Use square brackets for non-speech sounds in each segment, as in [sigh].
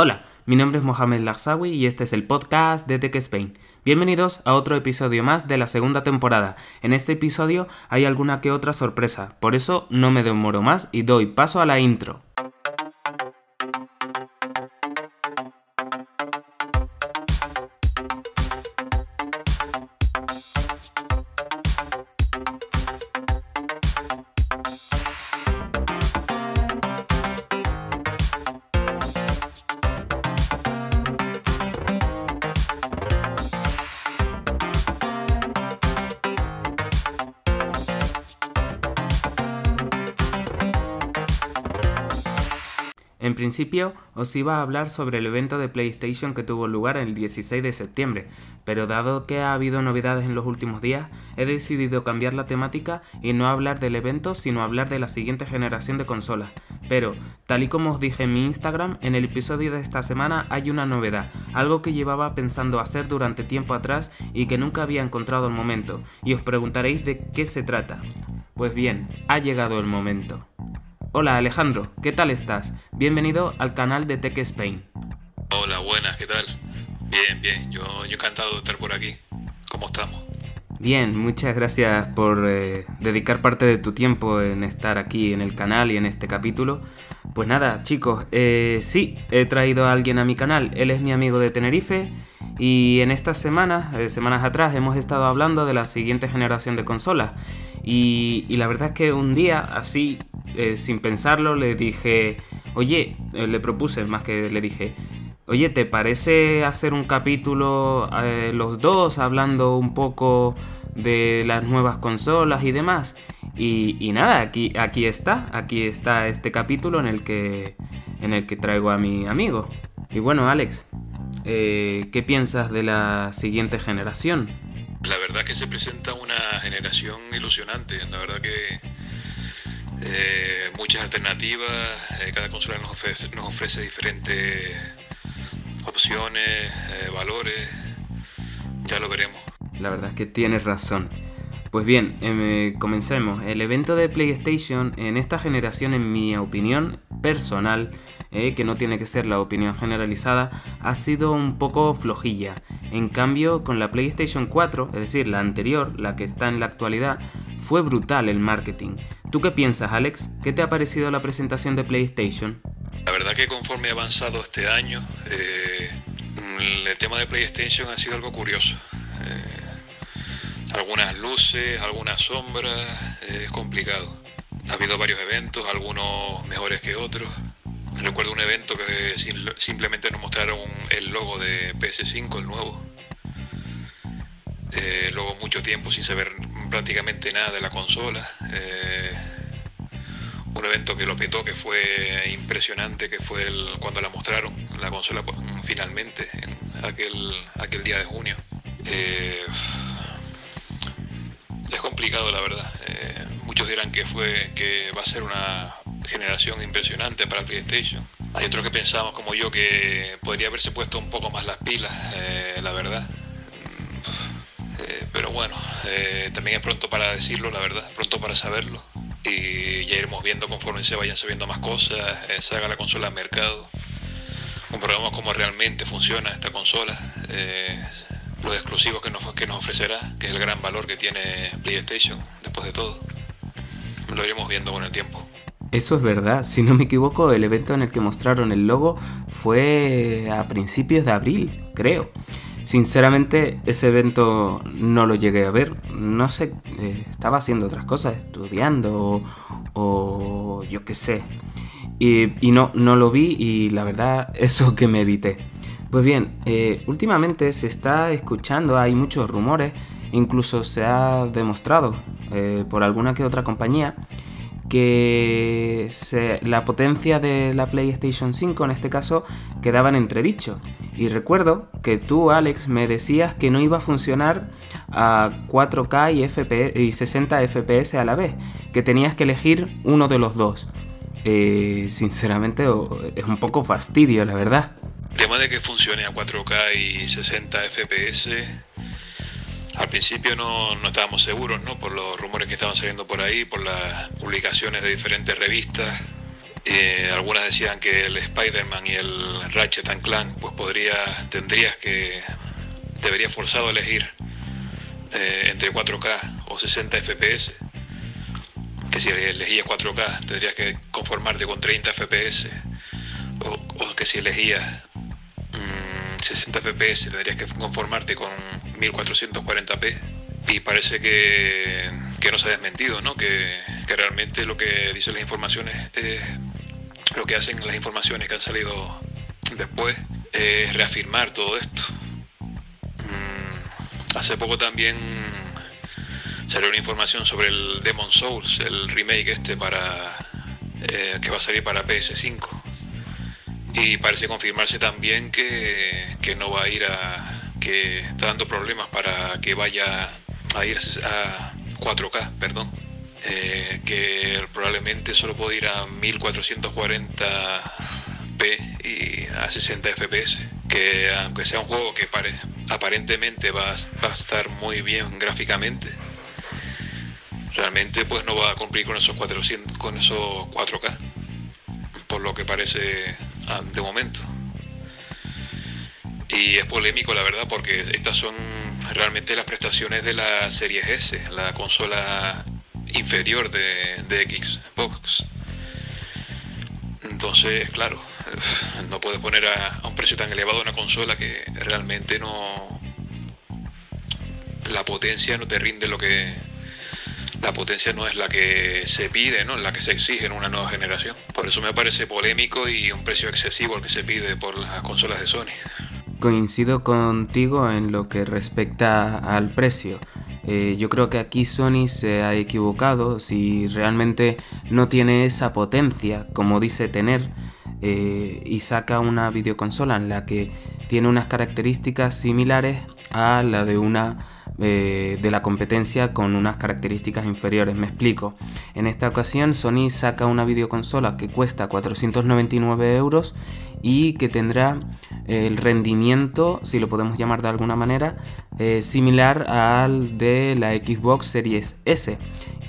Hola, mi nombre es Mohamed Lagsawi y este es el podcast de Tech Spain. Bienvenidos a otro episodio más de la segunda temporada. En este episodio hay alguna que otra sorpresa, por eso no me demoro más y doy paso a la intro. En principio os iba a hablar sobre el evento de PlayStation que tuvo lugar el 16 de septiembre, pero dado que ha habido novedades en los últimos días, he decidido cambiar la temática y no hablar del evento, sino hablar de la siguiente generación de consolas. Pero, tal y como os dije en mi Instagram, en el episodio de esta semana hay una novedad, algo que llevaba pensando hacer durante tiempo atrás y que nunca había encontrado el momento, y os preguntaréis de qué se trata. Pues bien, ha llegado el momento. Hola Alejandro, ¿qué tal estás? Bienvenido al canal de Tech Spain. Hola, buenas, ¿qué tal? Bien, bien, yo, yo encantado de estar por aquí. ¿Cómo estamos? Bien, muchas gracias por eh, dedicar parte de tu tiempo en estar aquí en el canal y en este capítulo. Pues nada, chicos, eh, sí, he traído a alguien a mi canal. Él es mi amigo de Tenerife y en estas semanas, eh, semanas atrás, hemos estado hablando de la siguiente generación de consolas. Y, y la verdad es que un día, así, eh, sin pensarlo, le dije, oye, eh, le propuse, más que le dije, oye, ¿te parece hacer un capítulo eh, los dos hablando un poco de las nuevas consolas y demás? Y, nada, aquí, aquí está, aquí está este capítulo en el que, en el que traigo a mi amigo. Y bueno, Alex, ¿qué piensas de la siguiente generación? La verdad que se presenta una generación ilusionante, la verdad que eh, muchas alternativas, eh, cada consola nos ofrece, diferentes opciones, eh, valores, ya lo veremos. La verdad es que tienes razón. Pues bien, em, comencemos. El evento de PlayStation en esta generación, en mi opinión personal, eh, que no tiene que ser la opinión generalizada, ha sido un poco flojilla. En cambio, con la PlayStation 4, es decir, la anterior, la que está en la actualidad, fue brutal el marketing. ¿Tú qué piensas, Alex? ¿Qué te ha parecido la presentación de PlayStation? La verdad que conforme ha avanzado este año, eh, el tema de PlayStation ha sido algo curioso. Eh, algunas luces, algunas sombras, es complicado. Ha habido varios eventos, algunos mejores que otros. Recuerdo un evento que simplemente nos mostraron el logo de PS5, el nuevo. Eh, luego mucho tiempo sin saber prácticamente nada de la consola. Eh, un evento que lo petó, que fue impresionante, que fue cuando la mostraron, la consola pues, finalmente, en aquel, aquel día de junio. Eh, es complicado la verdad. muchos dirán que fue que va a ser una generación impresionante para PlayStation. Hay otros que pensamos como yo que podría haberse puesto un poco más las pilas, eh, la verdad. Mm, eh, pero bueno, eh, también es pronto para decirlo, la verdad, pronto para saberlo. Y ya iremos viendo conforme se vayan sabiendo más cosas, salga la consola al mercado. Comprobamos cómo realmente funciona esta consola, los exclusivos que nos, que nos ofrecerá, que es el gran valor que tiene PlayStation después de todo. Lo iremos viendo con el tiempo. Eso es verdad, si no me equivoco, el evento en el que mostraron el logo fue a principios de abril, creo. Sinceramente, ese evento no lo llegué a ver. No sé, eh, estaba haciendo otras cosas, estudiando o, yo qué sé. Y, no, no lo vi y la verdad, [laughs] eso que me evité. Pues bien, eh, últimamente se está escuchando, hay muchos rumores, incluso se ha demostrado eh, por alguna que otra compañía que la potencia de la PlayStation 5 en este caso quedaba en entredicho. Y recuerdo que tú, Alex, me decías que no iba a funcionar a 4K y, y 60 FPS a la vez, que tenías que elegir uno de los dos. Eh, sinceramente es un poco fastidio, la verdad. Tema de que funcione a 4K y 60 FPS al principio no, estábamos seguros, ¿no? Por los rumores que estaban saliendo por ahí, por las publicaciones de diferentes revistas. Eh, algunas decían que el Spider-Man y el Ratchet Clank pues podría, tendrías que, debería forzado a elegir eh, entre 4K o 60 FPS. Que si elegías 4K tendrías que conformarte con 30 FPS. O, que si elegías 60 mm, FPS tendrías que conformarte con 1440p. Y parece que, que no se ha desmentido, ¿no? Que, que realmente lo que dicen las informaciones es lo que hacen las informaciones que han salido después es reafirmar todo esto. Mm, hace poco también salió una información sobre el Demon Souls, el remake este para eh, que va a salir para PS5. Y parece confirmarse también que, que, no va a ir a. que está dando problemas para que vaya a ir a 4K, perdón. Eh, que probablemente solo puede ir a 1440p y a 60 fps que aunque sea un juego que aparentemente va, a estar muy bien gráficamente realmente pues no va a cumplir con esos 400 con esos 4K por lo que parece de momento y es polémico la verdad porque estas son realmente las prestaciones de la serie S la consola inferior de, de Xbox. Entonces, claro, no puedes poner a, un precio tan elevado una consola que realmente no... La potencia no te rinde lo que... La potencia no es la que se pide, ¿no? La que se exige en una nueva generación. Por eso me parece polémico y un precio excesivo el que se pide por las consolas de Sony. Coincido contigo en lo que respecta al precio. Eh, yo creo que aquí Sony se ha equivocado si realmente no tiene esa potencia como dice tener eh, y saca una videoconsola en la que tiene unas características similares a la de una eh, de la competencia con unas características inferiores. Me explico. En esta ocasión Sony saca una videoconsola que cuesta 499 euros y que tendrá el rendimiento, si lo podemos llamar de alguna manera, eh, similar al de la Xbox Series S,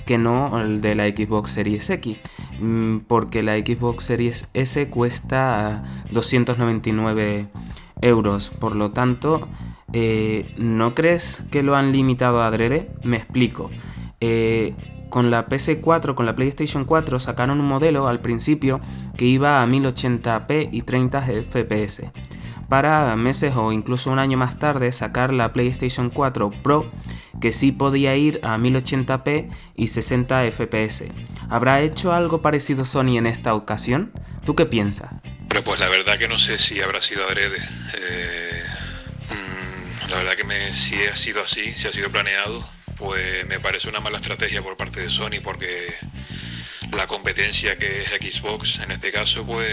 que no el de la Xbox Series X, mm, porque la Xbox Series S cuesta 299 euros, por lo tanto, eh, ¿no crees que lo han limitado a adrede? Me explico. Eh, con la PS4, con la PlayStation 4, sacaron un modelo al principio que iba a 1080p y 30 fps. Para meses o incluso un año más tarde sacar la PlayStation 4 Pro que sí podía ir a 1080p y 60 fps. ¿Habrá hecho algo parecido Sony en esta ocasión? ¿Tú qué piensas? Pero pues la verdad que no sé si habrá sido adrede. Eh, la verdad que me, si ha sido así, si ha sido planeado, pues me parece una mala estrategia por parte de Sony porque la competencia que es Xbox en este caso pues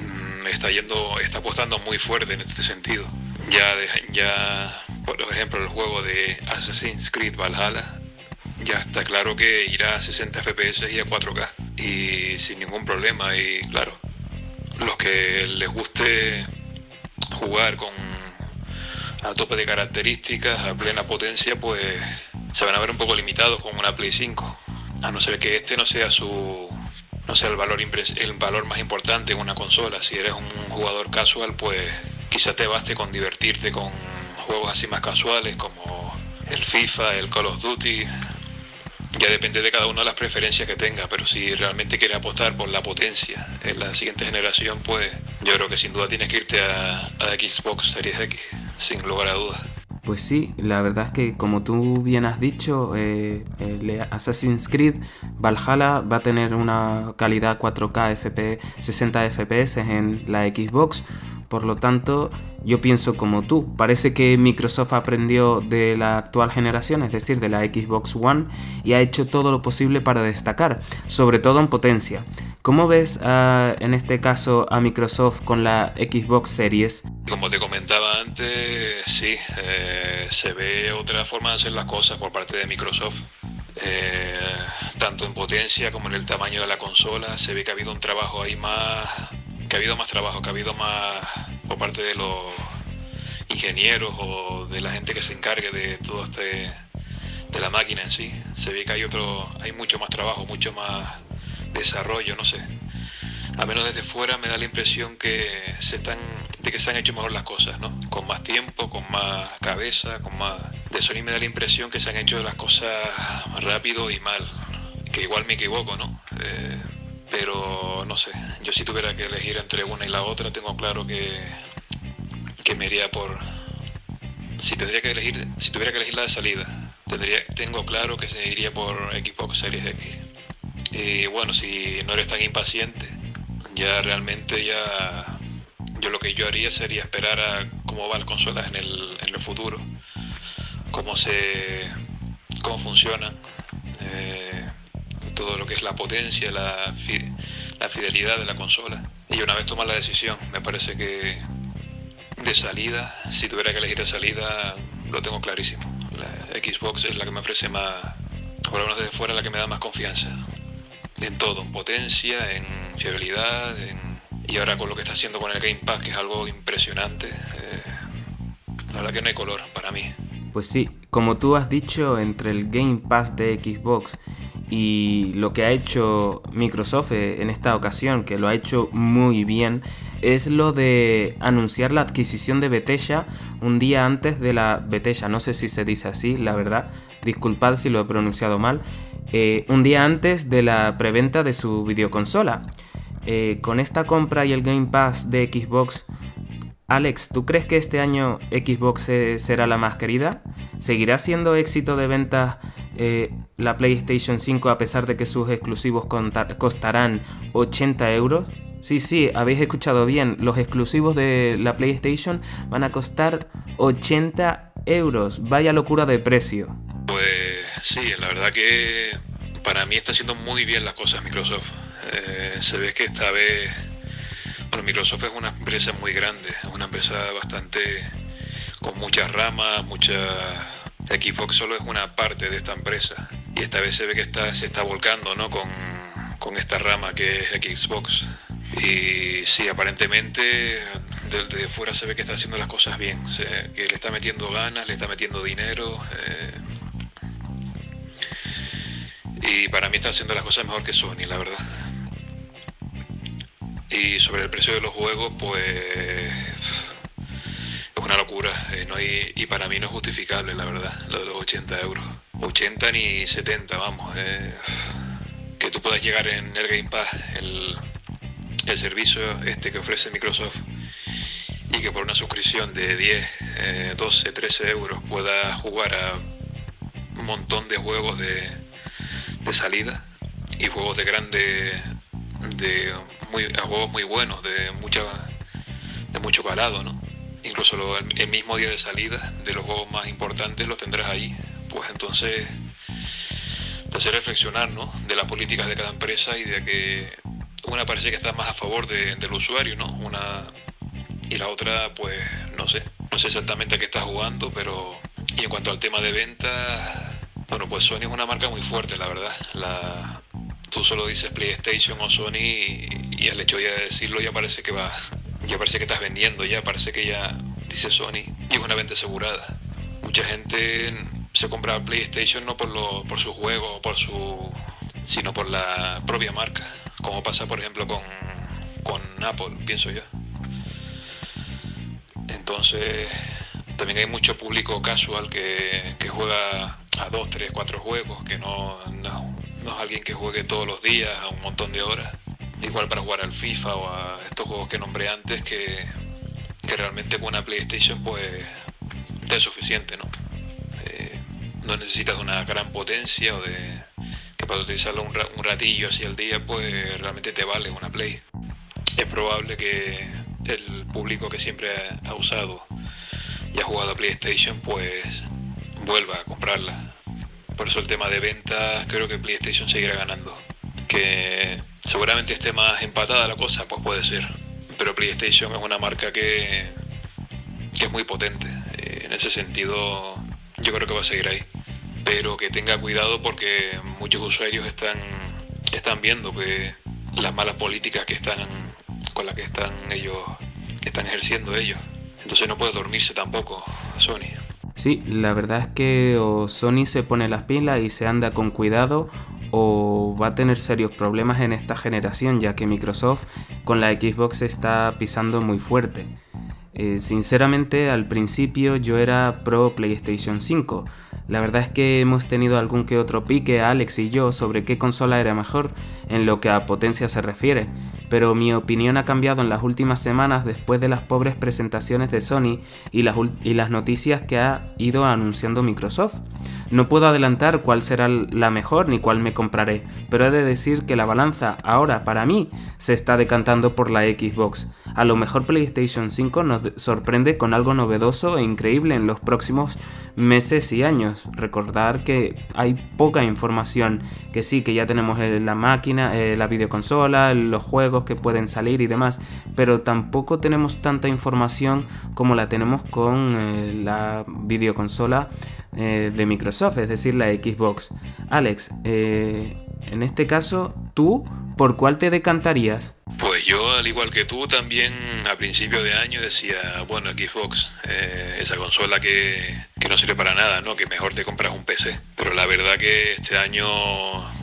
mm, está yendo está apostando muy fuerte en este sentido. Ya ya por ejemplo el juego de Assassin's Creed Valhalla ya está claro que irá a 60 fps y a 4K y sin ningún problema y claro los que les guste jugar con a tope de características, a plena potencia, pues se van a ver un poco limitados con una Play 5. A no ser que este no sea su no sea el valor el valor más importante en una consola. Si eres un jugador casual, pues quizá te baste con divertirte con juegos así más casuales como el FIFA, el Call of Duty, ya depende de cada uno de las preferencias que tenga, pero si realmente quieres apostar por la potencia en la siguiente generación, pues yo creo que sin duda tienes que irte a, Xbox Series X, sin lugar a dudas. Pues sí, la verdad es que como tú bien has dicho, eh, Assassin's Creed Valhalla va a tener una calidad 4K FP 60 FPS en la Xbox, por lo tanto, yo pienso como tú. Parece que Microsoft aprendió de la actual generación, es decir, de la Xbox One, y ha hecho todo lo posible para destacar, sobre todo en potencia. ¿Cómo ves ah, en este caso a Microsoft con la Xbox Series? Como te comentaba antes, sí, eh, se ve otra forma de hacer las cosas por parte de Microsoft. Eh, tanto en potencia como en el tamaño de la consola, se ve que ha habido un trabajo ahí más que ha habido más trabajo, que ha habido más por parte de los ingenieros o de la gente que se encargue de todo este de la máquina en sí. Se ve que hay otro, hay mucho más trabajo, mucho más desarrollo, no sé. a menos desde fuera me da la impresión que se están de que se han hecho mejor las cosas, ¿no? Con más tiempo, con más cabeza, con más de Sony me da la impresión que se han hecho las cosas rápido y mal, que igual me equivoco, ¿no? Eh, pero no sé, yo si tuviera que elegir entre una y la otra, tengo claro que que me iría por si tendría que elegir si tuviera que elegir la de salida, tendría tengo claro que se iría por Xbox Series X. Y bueno, si no eres tan impaciente, ya realmente ya yo lo que yo haría sería esperar a cómo van las consolas en el, en el futuro, cómo se cómo funcionan, eh, todo lo que es la potencia, la, la fidelidad de la consola. Y una vez tomas la decisión, me parece que de salida, si tuviera que elegir de salida, lo tengo clarísimo. La Xbox es la que me ofrece más, por lo menos desde fuera, la que me da más confianza en todo, en potencia, en fiabilidad, y ahora con lo que está haciendo con el Game Pass, que es algo impresionante, eh, la verdad que no hay color para mí. Pues sí, como tú has dicho, entre el Game Pass de Xbox y lo que ha hecho Microsoft eh, en esta ocasión, que lo ha hecho muy bien, es lo de anunciar la adquisición de Bethesda un día antes de la Bethesda, no sé si se dice así, la verdad, disculpad si lo he pronunciado mal, eh, un día antes de la preventa de su videoconsola. Eh, con esta compra y el Game Pass de Xbox, Alex, ¿tú crees que este año Xbox será la más querida? ¿Seguirá siendo éxito de ventas eh, la PlayStation 5 a pesar de que sus exclusivos costarán 80 euros? Sí, sí, habéis escuchado bien, los exclusivos de la PlayStation van a costar 80 euros. Vaya locura de precio. Pues sí, la verdad que para mí está haciendo muy bien las cosas Microsoft. Eh, se ve que esta vez bueno, Microsoft es una empresa muy grande, es una empresa bastante con muchas ramas, mucha Xbox solo es una parte de esta empresa y esta vez se ve que está, se está volcando ¿no? con, esta rama que es Xbox. Y sí, aparentemente desde fuera se ve que está haciendo las cosas bien, que le está metiendo ganas, le está metiendo dinero. Eh, y para mí está haciendo las cosas mejor que Sony, la verdad. Y sobre el precio de los juegos, pues es una locura. Eh, no y para mí no es justificable, la verdad, lo de los 80 euros. 80 ni 70, vamos. Eh, que tú puedas llegar en el Game Pass, el, el servicio este que ofrece Microsoft, y que por una suscripción de 10, 12, 13 euros puedas jugar a un montón de juegos de, de salida y juegos de grande de muy, juegos muy buenos, de, mucha, de mucho calado, ¿no? Incluso el, mismo día de salida de los juegos más importantes los tendrás ahí. Pues entonces te hace reflexionar, ¿no? De las políticas de cada empresa y de que una parece que está más a favor del usuario, ¿no? Una y la otra, pues no sé, no sé exactamente a qué está jugando, pero y en cuanto al tema de venta, bueno, pues Sony es una marca muy fuerte, la verdad. Tú solo dices PlayStation o Sony y, al hecho ya de decirlo ya parece que va, ya parece que estás vendiendo, ya parece que ya dice Sony y es una venta asegurada. Mucha gente se compra PlayStation no por, lo, por su juego, por su, sino por la propia marca, como pasa por ejemplo con, con Apple, pienso yo. Entonces, también hay mucho público casual que, que juega a dos, tres, cuatro juegos, que no, no es alguien que juegue todos los días a un montón de horas. Igual para jugar al FIFA o a estos juegos que nombré antes, que, realmente con una PlayStation pues te es suficiente, ¿no? Eh, no necesitas una gran potencia o de que para utilizarlo un, ratillo así al día pues realmente te vale una Play. Es probable que el público que siempre ha usado y ha jugado a PlayStation pues vuelva a comprarla por eso el tema de ventas creo que PlayStation seguirá ganando. Que seguramente esté más empatada la cosa, pues puede ser. Pero PlayStation es una marca que, que es muy potente. Eh, en ese sentido yo creo que va a seguir ahí. Pero que tenga cuidado porque muchos usuarios están, están viendo que las malas políticas que están con las que están ellos están ejerciendo ellos. Entonces no puede dormirse tampoco Sony. Sí, la verdad es que o Sony se pone las pilas y se anda con cuidado o va a tener serios problemas en esta generación ya que Microsoft con la Xbox está pisando muy fuerte. Eh, sinceramente al principio yo era pro PlayStation 5. La verdad es que hemos tenido algún que otro pique, Alex y yo, sobre qué consola era mejor en lo que a potencia se refiere, pero mi opinión ha cambiado en las últimas semanas después de las pobres presentaciones de Sony y las, y las noticias que ha ido anunciando Microsoft. No puedo adelantar cuál será la mejor ni cuál me compraré, pero he de decir que la balanza ahora para mí se está decantando por la Xbox. A lo mejor PlayStation 5 nos sorprende con algo novedoso e increíble en los próximos meses y años. Recordar que hay poca información, que sí, que ya tenemos eh, la máquina, eh, la videoconsola, los juegos que pueden salir y demás, pero tampoco tenemos tanta información como la tenemos con eh, la videoconsola de Microsoft, es decir, la Xbox. Alex, en este caso, ¿tú por cuál te decantarías? Pues yo, al igual que tú, también a principio de año decía, bueno, Xbox, eh, esa consola que, que, no sirve para nada, ¿no? Que mejor te compras un PC. Pero la verdad que este año,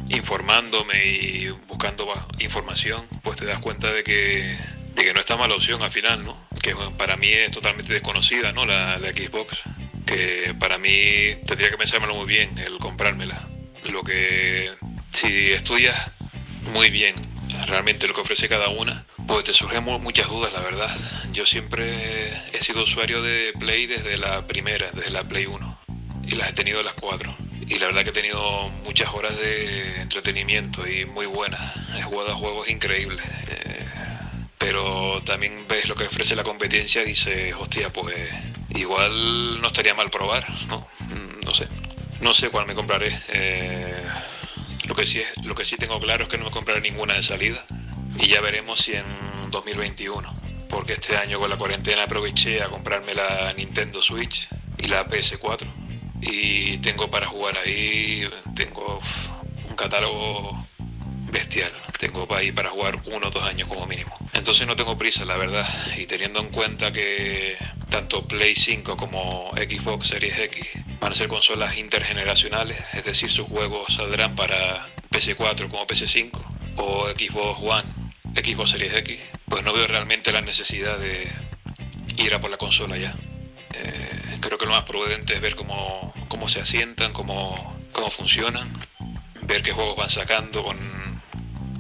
informándome y buscando información, pues te das cuenta de que, de que no está mala opción al final, ¿no? Que para mí es totalmente desconocida, ¿no? La, la Xbox. Que para mí tendría que pensármelo muy bien el comprármela. Lo que si estudias muy bien realmente lo que ofrece cada una, pues te surgen muchas dudas, la verdad. Yo siempre he sido usuario de Play desde la primera, desde la Play 1, y las he tenido las cuatro. Y la verdad que he tenido muchas horas de entretenimiento y muy buenas. He jugado juegos increíbles. Eh, pero también ves lo que ofrece la competencia y dices, hostia, pues igual no estaría mal probar, ¿no? Mm, no sé. No sé cuál me compraré. Eh, lo que, sí es, lo que sí tengo claro es que no me compraré ninguna de salida y ya veremos si en 2021, porque este año con la cuarentena aproveché a comprarme la Nintendo Switch y la PS4 y tengo para jugar ahí, tengo un catálogo bestial. Tengo ahí para jugar uno o dos años como mínimo. Entonces no tengo prisa, la verdad. Y teniendo en cuenta que tanto Play 5 como Xbox Series X van a ser consolas intergeneracionales, es decir, sus juegos saldrán para PS4 como PS5 o Xbox One, Xbox Series X, pues no veo realmente la necesidad de ir a por la consola ya. Eh, creo que lo más prudente es ver cómo, cómo se asientan, cómo, cómo funcionan, ver qué juegos van sacando con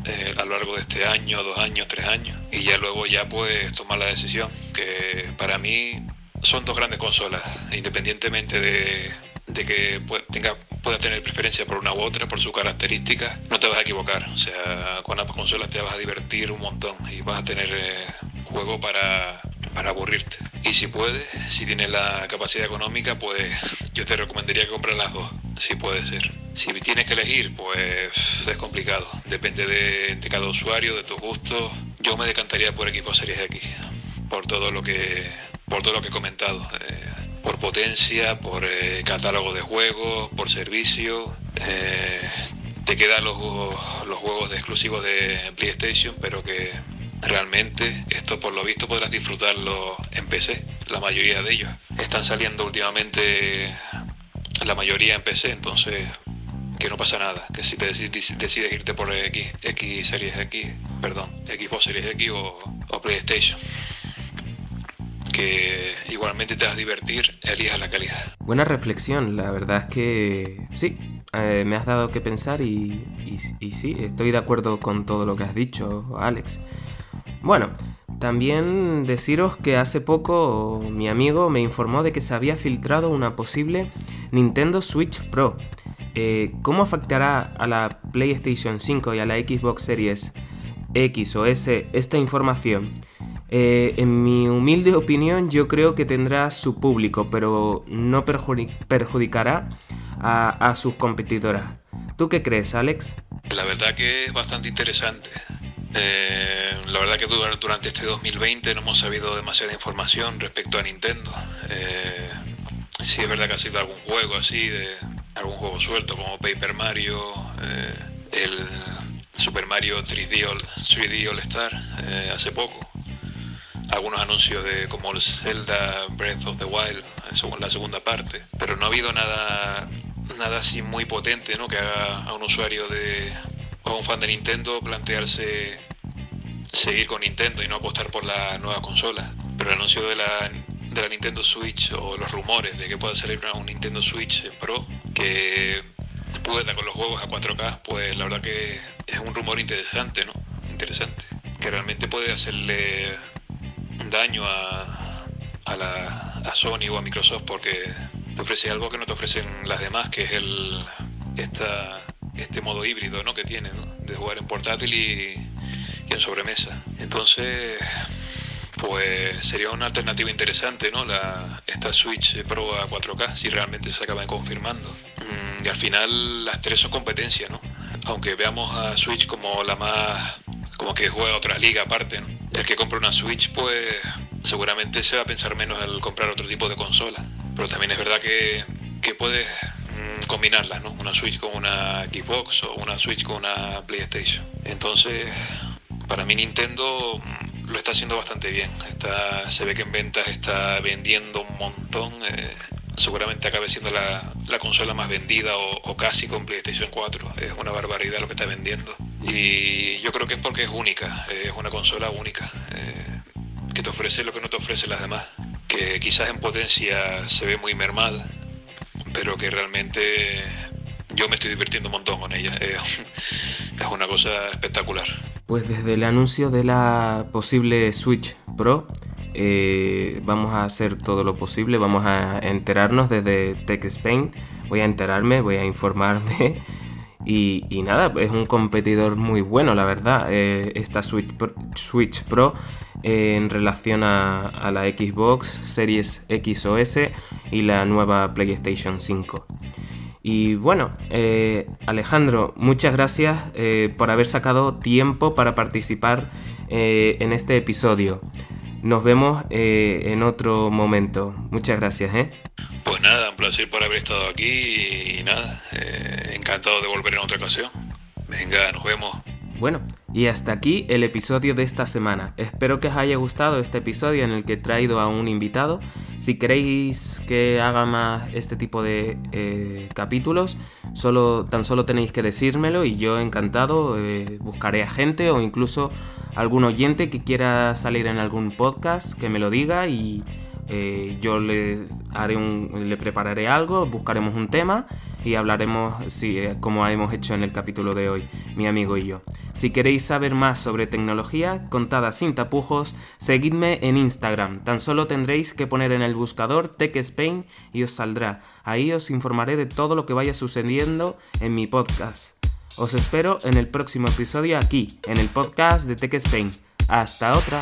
eh, a lo largo de este año, dos años, tres años, y ya luego ya pues tomar la decisión, que para mí son dos grandes consolas, independientemente de, que tenga, pueda tener preferencia por una u otra, por sus características, no te vas a equivocar, o sea, con ambas consolas te vas a divertir un montón y vas a tener eh, juego para, para aburrirte. Y si puedes, si tienes la capacidad económica, pues yo te recomendaría que compres las dos, si puede ser. Si tienes que elegir, pues es complicado. Depende de, cada usuario, de tus gustos. Yo me decantaría por equipo Series X, por todo lo que, por todo lo que he comentado. Eh, por potencia, por eh, catálogo de juegos, por servicio. Eh, te quedan los, los juegos de exclusivos de PlayStation, pero que realmente esto por lo visto podrás disfrutarlo en PC, la mayoría de ellos. Están saliendo últimamente la mayoría en PC, entonces que no pasa nada, que si te decides, irte por X, X Series X, perdón, Xbox Series X o, o PlayStation que igualmente te vas a divertir, elijas la calidad. Buena reflexión, la verdad es que sí, eh, me has dado que pensar y, y, sí, estoy de acuerdo con todo lo que has dicho, Alex. Bueno, también deciros que hace poco mi amigo me informó de que se había filtrado una posible Nintendo Switch Pro. Eh, ¿Cómo afectará a la PlayStation 5 y a la Xbox Series X o S esta información? Eh, en mi humilde opinión yo creo que tendrá su público, pero no perjudicará a, sus competidoras. ¿Tú qué crees, Alex? La verdad que es bastante interesante. Eh, la verdad que durante este 2020 no hemos sabido demasiada información respecto a Nintendo. Eh, sí es verdad que ha sido algún juego así, de algún juego suelto como Paper Mario, eh, el Super Mario 3D All, 3D All Star eh, hace poco. Algunos anuncios de como el Zelda Breath of the Wild, según la segunda parte. Pero no ha habido nada nada así muy potente, ¿no? Que haga a un usuario de o a un fan de Nintendo plantearse seguir con Nintendo y no apostar por la nueva consola. Pero el anuncio de la, de la Nintendo Switch o los rumores de que pueda salir un Nintendo Switch Pro que pueda con los juegos a 4K, pues la verdad que es un rumor interesante, ¿no? Interesante. Que realmente puede hacerle daño a, a, la, Sony o a Microsoft porque te ofrece algo que no te ofrecen las demás, que es el esta, este modo híbrido ¿no? que tiene, ¿no? de jugar en portátil y, y en sobremesa. Entonces, pues sería una alternativa interesante, ¿no? La, esta Switch Pro a 4K, si realmente se acaban confirmando. Y al final las tres son competencia, ¿no? Aunque veamos a Switch como la más, como que juega otra liga aparte, ¿no? El que compra una Switch, pues seguramente se va a pensar menos al comprar otro tipo de consola. Pero también es verdad que, que puedes mm, combinarlas, ¿no? Una Switch con una Xbox o una Switch con una PlayStation. Entonces, para mí Nintendo mm, lo está haciendo bastante bien. Está, se ve que en ventas está vendiendo un montón. Eh, seguramente acabe siendo la, la consola más vendida o, o, casi con PlayStation 4. Es una barbaridad lo que está vendiendo. Y yo creo que es porque es única, es una consola única. Eh, que te ofrece lo que no te ofrece las demás. Que quizás en potencia se ve muy mermada, pero que realmente yo me estoy divirtiendo un montón con ella. Es una cosa espectacular. Pues desde el anuncio de la posible Switch Pro, eh, vamos a hacer todo lo posible, vamos a enterarnos desde Tech Spain, voy a enterarme, voy a informarme [laughs] y, nada, es un competidor muy bueno la verdad, eh, esta Switch Pro, Switch Pro eh, en relación a, la Xbox Series X o S y la nueva PlayStation 5. Y bueno, Alejandro, muchas gracias por haber sacado tiempo para participar en este episodio. Nos vemos en otro momento. Muchas gracias. ¿eh? Pues nada, un placer por haber estado aquí y nada, encantado de volver en otra ocasión. Venga, nos vemos. Bueno, y hasta aquí el episodio de esta semana. Espero que os haya gustado este episodio en el que he traído a un invitado. Si queréis que haga más este tipo de eh, capítulos, solo, tan solo tenéis que decírmelo y yo encantado eh, buscaré a gente o incluso algún oyente que quiera salir en algún podcast que me lo diga y eh, yo le, haré le prepararé algo, buscaremos un tema y hablaremos sí, eh, como hemos hecho en el capítulo de hoy, mi amigo y yo. Si queréis saber más sobre tecnología, contada sin tapujos, seguidme en Instagram. Tan solo tendréis que poner en el buscador Tech Spain y os saldrá. Ahí os informaré de todo lo que vaya sucediendo en mi podcast. Os espero en el próximo episodio aquí, en el podcast de Tech Spain. Hasta otra.